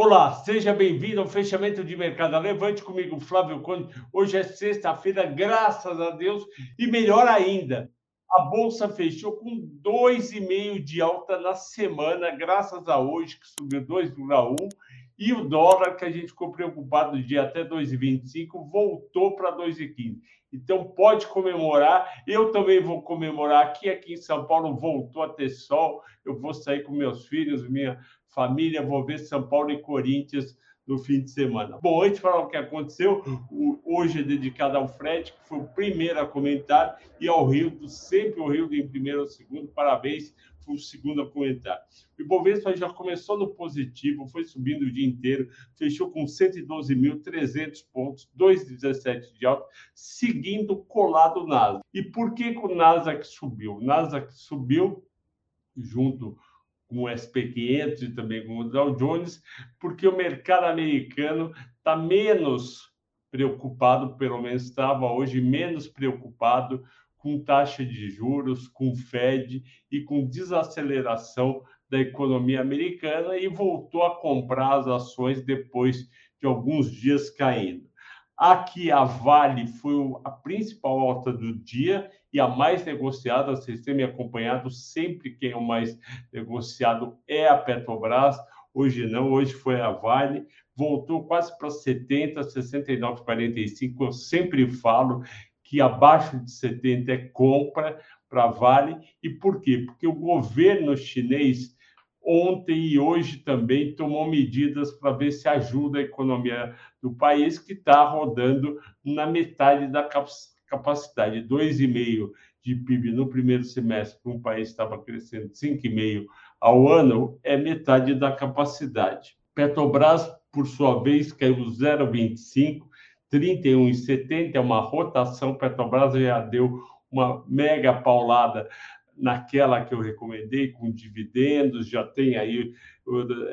Olá, seja bem-vindo ao fechamento de mercado. Levante comigo, Flávio Conde. Hoje é sexta-feira, graças a Deus, e melhor ainda, a bolsa fechou com 2,5 de alta na semana, graças a hoje, que subiu 2,1, e o dólar, que a gente ficou preocupado de até 2,25, voltou para 2,15. Então pode comemorar. Eu também vou comemorar aqui, aqui em São Paulo voltou a ter sol. Eu vou sair com meus filhos, minha família, vou ver São Paulo e Corinthians no fim de semana. Bom, antes de falar o que aconteceu, hoje é dedicado ao Fred, que foi o primeiro a comentar, e ao Rio, sempre o Rio em primeiro ou segundo. Parabéns, o segundo a comentar. O Ibovespa já começou no positivo, foi subindo o dia inteiro, fechou com 112.300 pontos, 2,17 de alta, seguindo colado o Nasdaq. E por que, que o Nasdaq subiu? O Nasdaq subiu junto com o SP500 e também com o Dow Jones, porque o mercado americano está menos preocupado, pelo menos estava hoje menos preocupado com taxa de juros, com Fed e com desaceleração da economia americana e voltou a comprar as ações depois de alguns dias caindo. Aqui a Vale foi a principal alta do dia e a mais negociada. Vocês têm me acompanhado sempre quem é o mais negociado é a Petrobras. Hoje não, hoje foi a Vale. Voltou quase para 70, 69, 45. Eu sempre falo que abaixo de 70 é compra para Vale. E por quê? Porque o governo chinês ontem e hoje também tomou medidas para ver se ajuda a economia do país, que está rodando na metade da capacidade. 2,5% de PIB no primeiro semestre, para um país que estava crescendo 5,5% ao ano, é metade da capacidade. Petrobras, por sua vez, caiu 0,25%, 31,70 é uma rotação. Petrobras já deu uma mega paulada naquela que eu recomendei, com dividendos, já tem aí,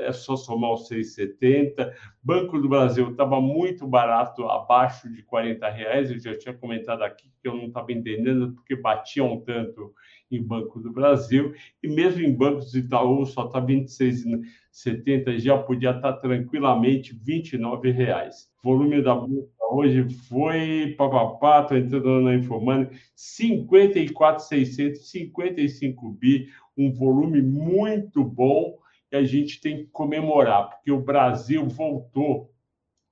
é só somar os 6,70. Banco do Brasil estava muito barato, abaixo de 40 reais, eu já tinha comentado aqui que eu não estava entendendo porque batiam tanto em Banco do Brasil, e mesmo em bancos de Itaú só está 26,70, já podia estar tá tranquilamente 29 reais. Volume da bolsa hoje foi, papapá, estou entrando na Infomani, 54,655 bi, um volume muito bom, e a gente tem que comemorar, porque o Brasil voltou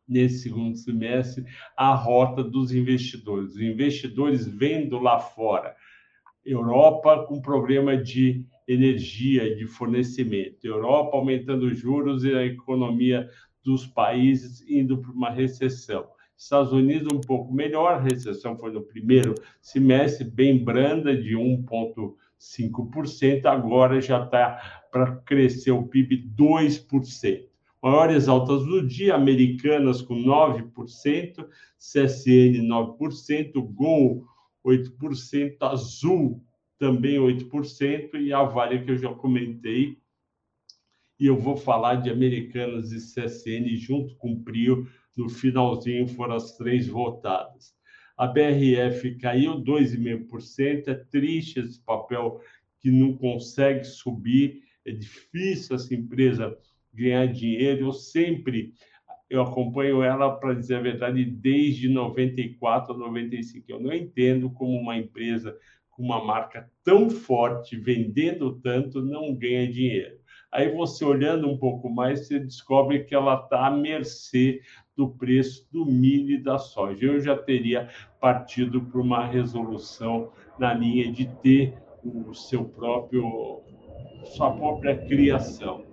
nesse segundo semestre à rota dos investidores. Os investidores vendo lá fora Europa com problema de energia, de fornecimento, Europa aumentando juros e a economia dos países indo para uma recessão. Estados Unidos um pouco melhor, a recessão foi no primeiro semestre, bem branda, de 1,5%, agora já está para crescer o PIB 2%. Maiores altas do dia, Americanas com 9%, CSN 9%, Gol 8%, Azul também 8%, e a Vale que eu já comentei. E eu vou falar de Americanas e CSN junto com o Prio, no finalzinho foram as três votadas. A BRF caiu 2,5%, é triste esse papel que não consegue subir, é difícil essa empresa ganhar dinheiro. Eu sempre eu acompanho ela, para dizer a verdade, desde 94, 95. Eu não entendo como uma empresa com uma marca tão forte, vendendo tanto, não ganha dinheiro. Aí você olhando um pouco mais, você descobre que ela está à mercê do preço do milho e da soja. Eu já teria partido para uma resolução na linha de ter o seu próprio sua própria criação.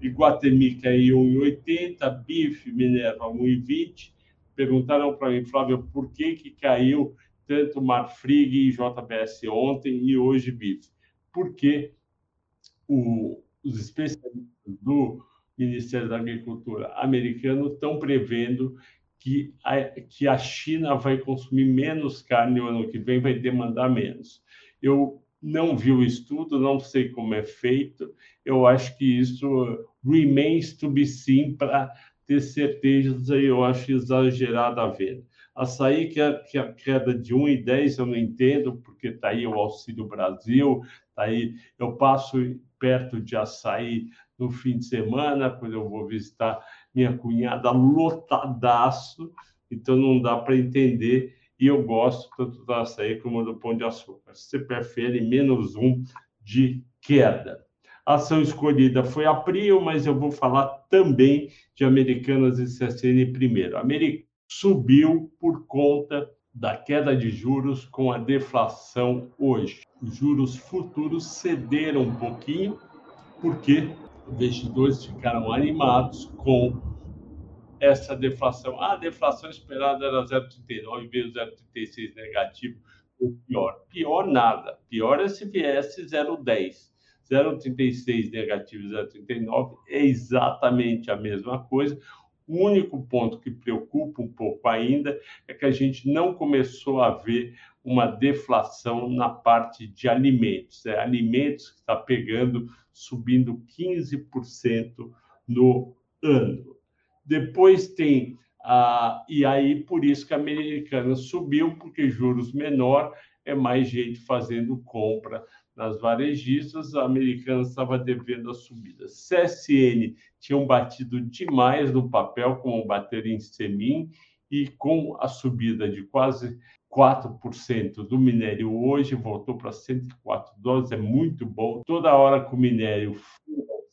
Iguatemi caiu 1,80, Bife Minerva 1,20. Perguntaram para mim, Flávio, por que, que caiu tanto Marfrig e JBS ontem e hoje Bife? Porque o, os especialistas do Ministério da Agricultura americano estão prevendo que a, que a China vai consumir menos carne no ano que vem, vai demandar menos. Eu não vi o estudo, não sei como é feito. Eu acho que isso remains to be seen para ter certeza, eu acho exagerado a ver. Açaí, que a, que a queda de 1,10 eu não entendo, porque está aí o Auxílio Brasil, aí, eu passo perto de açaí no fim de semana, quando eu vou visitar minha cunhada lotadaço, então não dá para entender. E eu gosto tanto do açaí como do pão de açúcar. Você prefere menos um de queda. A ação escolhida foi a Prio, mas eu vou falar também de Americanas e CSN primeiro. A Americanas subiu por conta da queda de juros com a deflação hoje. Os juros futuros cederam um pouquinho, porque investidores ficaram animados com essa deflação. Ah, a deflação esperada era 0,39, veio 0,36 negativo. O pior. Pior nada. Pior é se viesse 0,10. 0,36 negativo e 0,39 é exatamente a mesma coisa. O único ponto que preocupa um pouco ainda é que a gente não começou a ver uma deflação na parte de alimentos. É, alimentos que está pegando, subindo 15% no ano. Depois tem ah, e aí por isso que a americana subiu, porque juros menor é mais gente fazendo compra nas varejistas, a americana estava devendo a subida. CSN tinham batido demais no papel, como bater em Semin, e com a subida de quase 4% do minério hoje, voltou para 104 dólares, é muito bom. Toda hora que o minério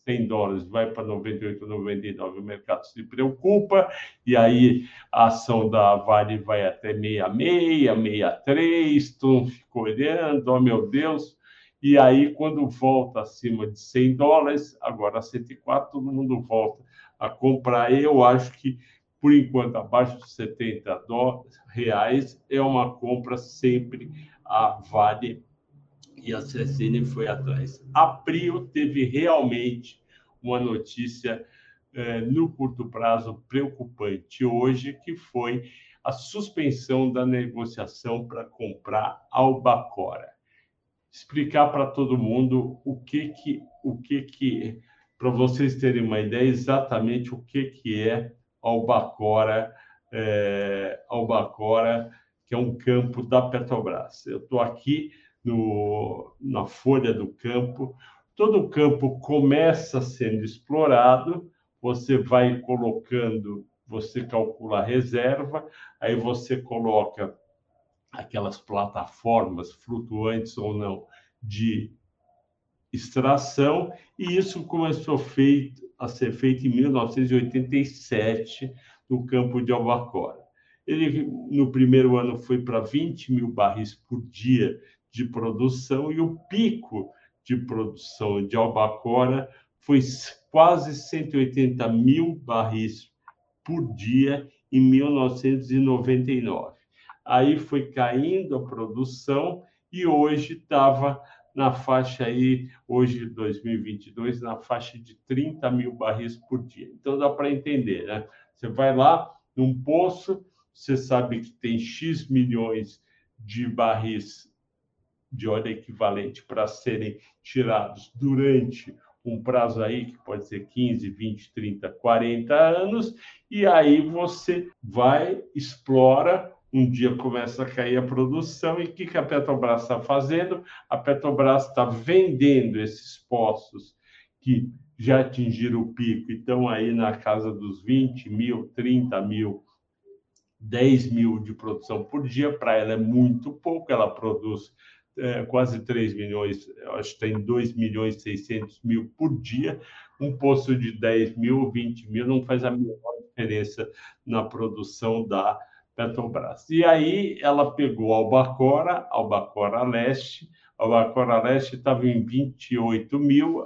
100 dólares vai para 98, 99, o mercado se preocupa, e aí a ação da Vale vai até 66, 63, estão olhando, oh meu Deus, e aí, quando volta acima de 100 dólares, agora 104, todo mundo volta a comprar. Eu acho que, por enquanto, abaixo de 70 reais, é uma compra sempre a Vale e a CSN foi atrás. A Prio teve realmente uma notícia eh, no curto prazo preocupante hoje, que foi a suspensão da negociação para comprar Albacora explicar para todo mundo o que que o que que para vocês terem uma ideia exatamente o que que é Albacora, é, Albacora, que é um campo da Petrobras. Eu estou aqui no, na folha do campo. Todo o campo começa sendo explorado, você vai colocando, você calcula a reserva, aí você coloca aquelas plataformas flutuantes ou não de extração, e isso começou feito, a ser feito em 1987 no campo de Albacora. Ele, no primeiro ano, foi para 20 mil barris por dia de produção, e o pico de produção de Albacora foi quase 180 mil barris por dia em 1999 aí foi caindo a produção e hoje estava na faixa aí, hoje 2022, na faixa de 30 mil barris por dia. Então dá para entender, né? Você vai lá num poço, você sabe que tem X milhões de barris de óleo equivalente para serem tirados durante um prazo aí que pode ser 15, 20, 30, 40 anos, e aí você vai, explora um dia começa a cair a produção e o que, que a Petrobras está fazendo? A Petrobras está vendendo esses poços que já atingiram o pico e estão aí na casa dos 20 mil, 30 mil, 10 mil de produção por dia. Para ela é muito pouco, ela produz é, quase 3 milhões, acho que tem 2 milhões e 600 mil por dia. Um poço de 10 mil, 20 mil não faz a menor diferença na produção da Petrobras. E aí ela pegou Albacora, Albacora Leste, Albacora Leste estava em 28 mil,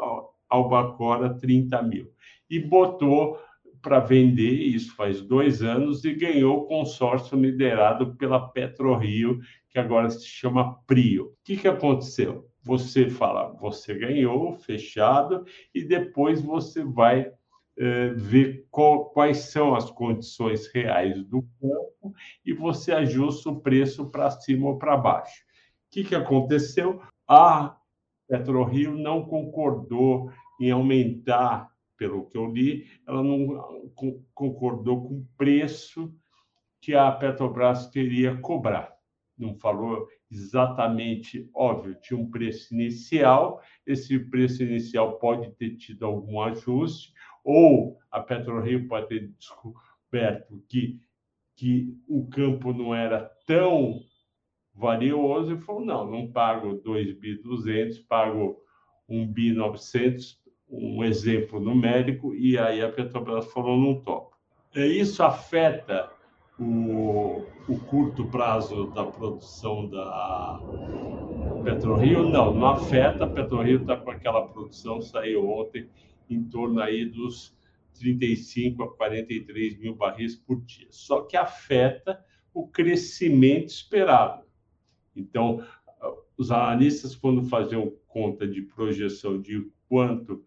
Albacora 30 mil. E botou para vender, isso faz dois anos, e ganhou o consórcio liderado pela PetroRio, que agora se chama Prio. O que, que aconteceu? Você fala, você ganhou, fechado, e depois você vai eh, ver qual, quais são as condições reais do campo e você ajusta o preço para cima ou para baixo. O que, que aconteceu? A PetroRio não concordou em aumentar, pelo que eu li, ela não concordou com o preço que a Petrobras queria cobrar. Não falou exatamente óbvio, tinha um preço inicial, esse preço inicial pode ter tido algum ajuste, ou a PetroRio pode ter descoberto que, que o campo não era tão valioso e falou, não, não pago 2.200, pago 1.900, um exemplo numérico, e aí a Petrobras falou, não topo. Isso afeta o, o curto prazo da produção da PetroRio? Não, não afeta. A PetroRio está com aquela produção, saiu ontem, em torno aí dos 35 a 43 mil barris por dia. Só que afeta o crescimento esperado. Então, os analistas, quando faziam conta de projeção de quanto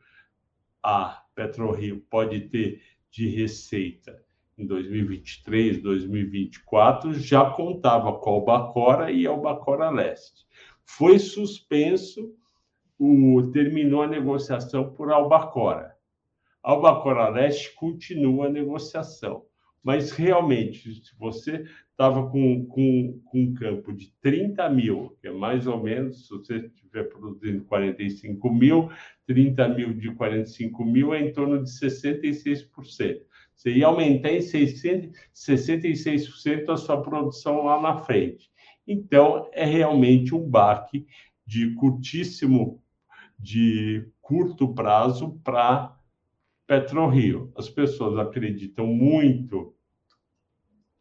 a PetroRio pode ter de receita em 2023, 2024, já contava com a Albacora e Albacora Leste. Foi suspenso, o, terminou a negociação por Albacora. Albacora Leste continua a negociação. Mas realmente, se você estava com, com, com um campo de 30 mil, que é mais ou menos, se você estiver produzindo 45 mil, 30 mil de 45 mil é em torno de 66%. Você ia aumentar em 600, 66% a sua produção lá na frente. Então, é realmente um baque de curtíssimo, de curto prazo para PetroRio. As pessoas acreditam muito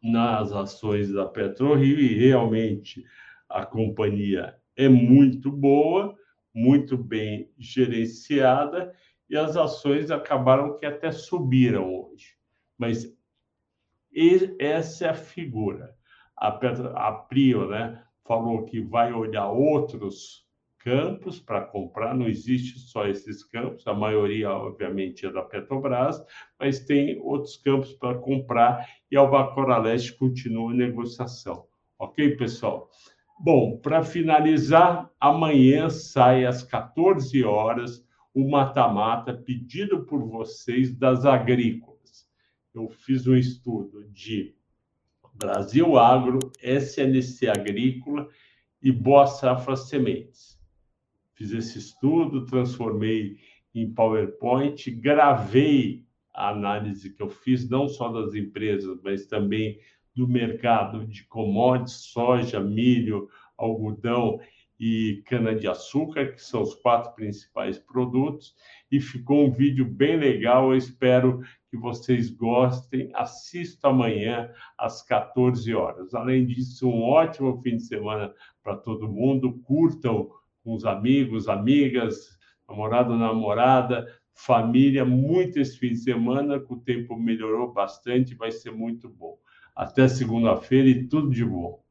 nas ações da PetroRio e realmente a companhia é muito boa, muito bem gerenciada e as ações acabaram que até subiram hoje. Mas essa é a figura. A, Petra, a Prio né, falou que vai olhar outros campos para comprar, não existe só esses campos, a maioria, obviamente, é da Petrobras, mas tem outros campos para comprar e a Albacora Leste continua a negociação. Ok, pessoal? Bom, para finalizar, amanhã sai às 14 horas o mata-mata pedido por vocês das agrícolas eu fiz um estudo de Brasil Agro, SNC Agrícola e Boa Safra Sementes. Fiz esse estudo, transformei em PowerPoint, gravei a análise que eu fiz, não só das empresas, mas também do mercado de commodities, soja, milho, algodão e cana-de-açúcar, que são os quatro principais produtos, e ficou um vídeo bem legal. Eu espero que vocês gostem. Assista amanhã às 14 horas. Além disso, um ótimo fim de semana para todo mundo. Curtam com os amigos, amigas, namorado, namorada, família, muito esse fim de semana, que o tempo melhorou bastante, vai ser muito bom. Até segunda-feira e tudo de bom.